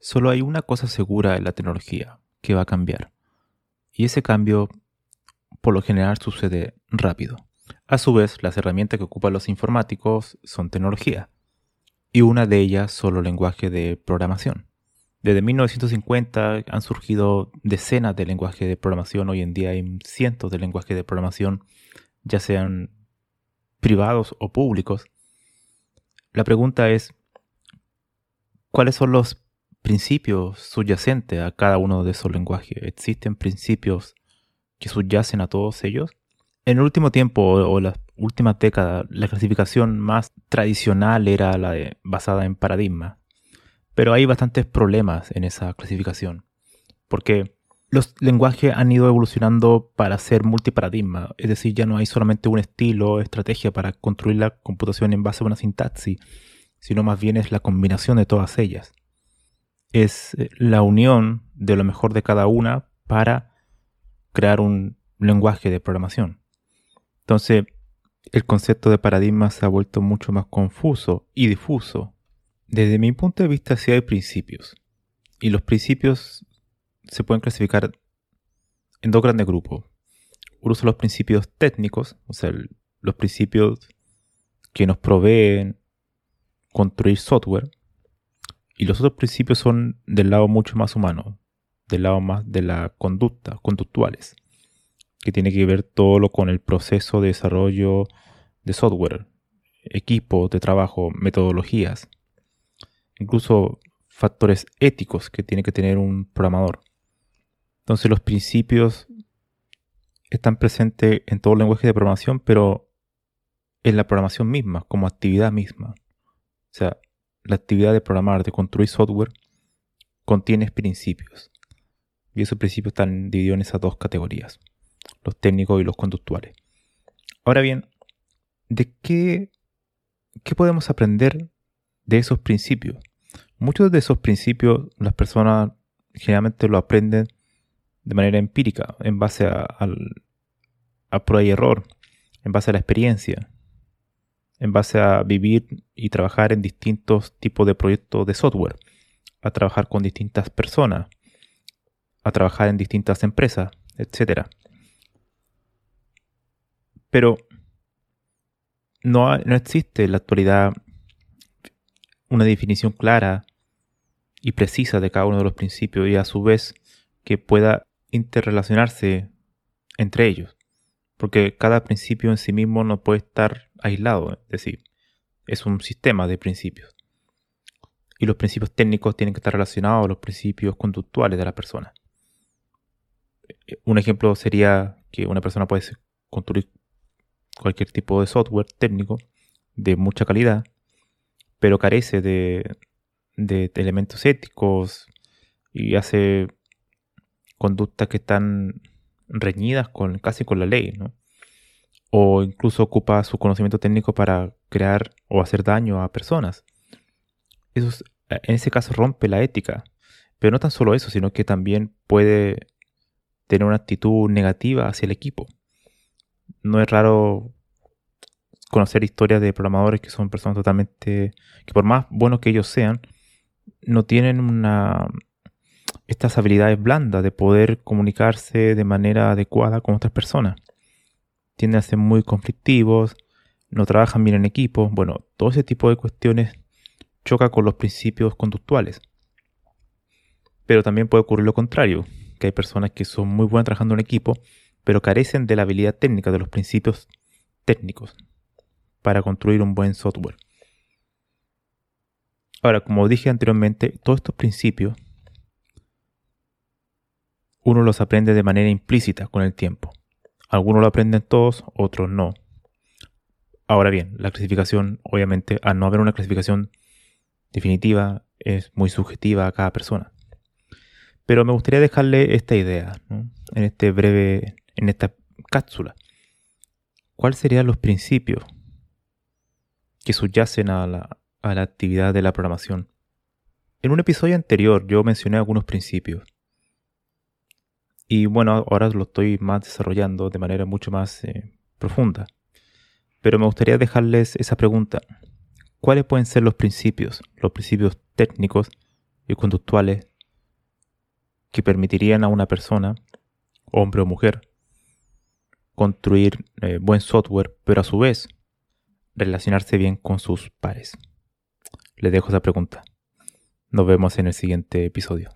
Solo hay una cosa segura en la tecnología que va a cambiar. Y ese cambio por lo general sucede rápido. A su vez, las herramientas que ocupan los informáticos son tecnología. Y una de ellas son los lenguajes de programación. Desde 1950 han surgido decenas de lenguajes de programación, hoy en día hay cientos de lenguajes de programación, ya sean privados o públicos. La pregunta es, ¿cuáles son los principios subyacentes a cada uno de esos lenguajes? ¿Existen principios que subyacen a todos ellos? En el último tiempo o, las últimas décadas, la clasificación más tradicional era la basada en paradigma pero hay bastantes problemas en esa clasificación, porque los lenguajes han ido evolucionando para ser multiparadigma, es decir, ya no hay solamente un estilo o estrategia para construir la computación en base a una sintaxis, sino más bien es la combinación de todas ellas. Es la unión de lo mejor de cada una para crear un lenguaje de programación. Entonces, el concepto de paradigma se ha vuelto mucho más confuso y difuso desde mi punto de vista sí hay principios. Y los principios se pueden clasificar en dos grandes grupos. Uno son los principios técnicos, o sea, los principios que nos proveen construir software. Y los otros principios son del lado mucho más humano, del lado más de la conducta, conductuales, que tiene que ver todo lo con el proceso de desarrollo de software, equipos de trabajo, metodologías incluso factores éticos que tiene que tener un programador. Entonces los principios están presentes en todo el lenguaje de programación, pero en la programación misma, como actividad misma. O sea, la actividad de programar, de construir software, contiene principios. Y esos principios están divididos en esas dos categorías, los técnicos y los conductuales. Ahora bien, ¿de qué, qué podemos aprender de esos principios? Muchos de esos principios las personas generalmente lo aprenden de manera empírica, en base a, a prueba y error, en base a la experiencia, en base a vivir y trabajar en distintos tipos de proyectos de software, a trabajar con distintas personas, a trabajar en distintas empresas, etc. Pero no, no existe en la actualidad una definición clara y precisa de cada uno de los principios y a su vez que pueda interrelacionarse entre ellos. Porque cada principio en sí mismo no puede estar aislado, es decir, es un sistema de principios. Y los principios técnicos tienen que estar relacionados a los principios conductuales de la persona. Un ejemplo sería que una persona puede construir cualquier tipo de software técnico de mucha calidad, pero carece de, de elementos éticos y hace conductas que están reñidas con casi con la ley, ¿no? O incluso ocupa su conocimiento técnico para crear o hacer daño a personas. Eso en ese caso rompe la ética. Pero no tan solo eso, sino que también puede tener una actitud negativa hacia el equipo. No es raro conocer historias de programadores que son personas totalmente, que por más buenos que ellos sean, no tienen una estas habilidades blandas de poder comunicarse de manera adecuada con otras personas. Tienden a ser muy conflictivos, no trabajan bien en equipo. Bueno, todo ese tipo de cuestiones choca con los principios conductuales. Pero también puede ocurrir lo contrario, que hay personas que son muy buenas trabajando en equipo, pero carecen de la habilidad técnica, de los principios técnicos para construir un buen software. Ahora, como dije anteriormente, todos estos principios uno los aprende de manera implícita con el tiempo. Algunos lo aprenden todos, otros no. Ahora bien, la clasificación, obviamente, al no haber una clasificación definitiva, es muy subjetiva a cada persona. Pero me gustaría dejarle esta idea en este breve, en esta cápsula. ¿Cuáles serían los principios que subyacen a la, a la actividad de la programación? En un episodio anterior yo mencioné algunos principios y bueno, ahora lo estoy más desarrollando de manera mucho más eh, profunda. Pero me gustaría dejarles esa pregunta. ¿Cuáles pueden ser los principios, los principios técnicos y conductuales que permitirían a una persona, hombre o mujer, construir eh, buen software, pero a su vez relacionarse bien con sus pares? Les dejo esa pregunta. Nos vemos en el siguiente episodio.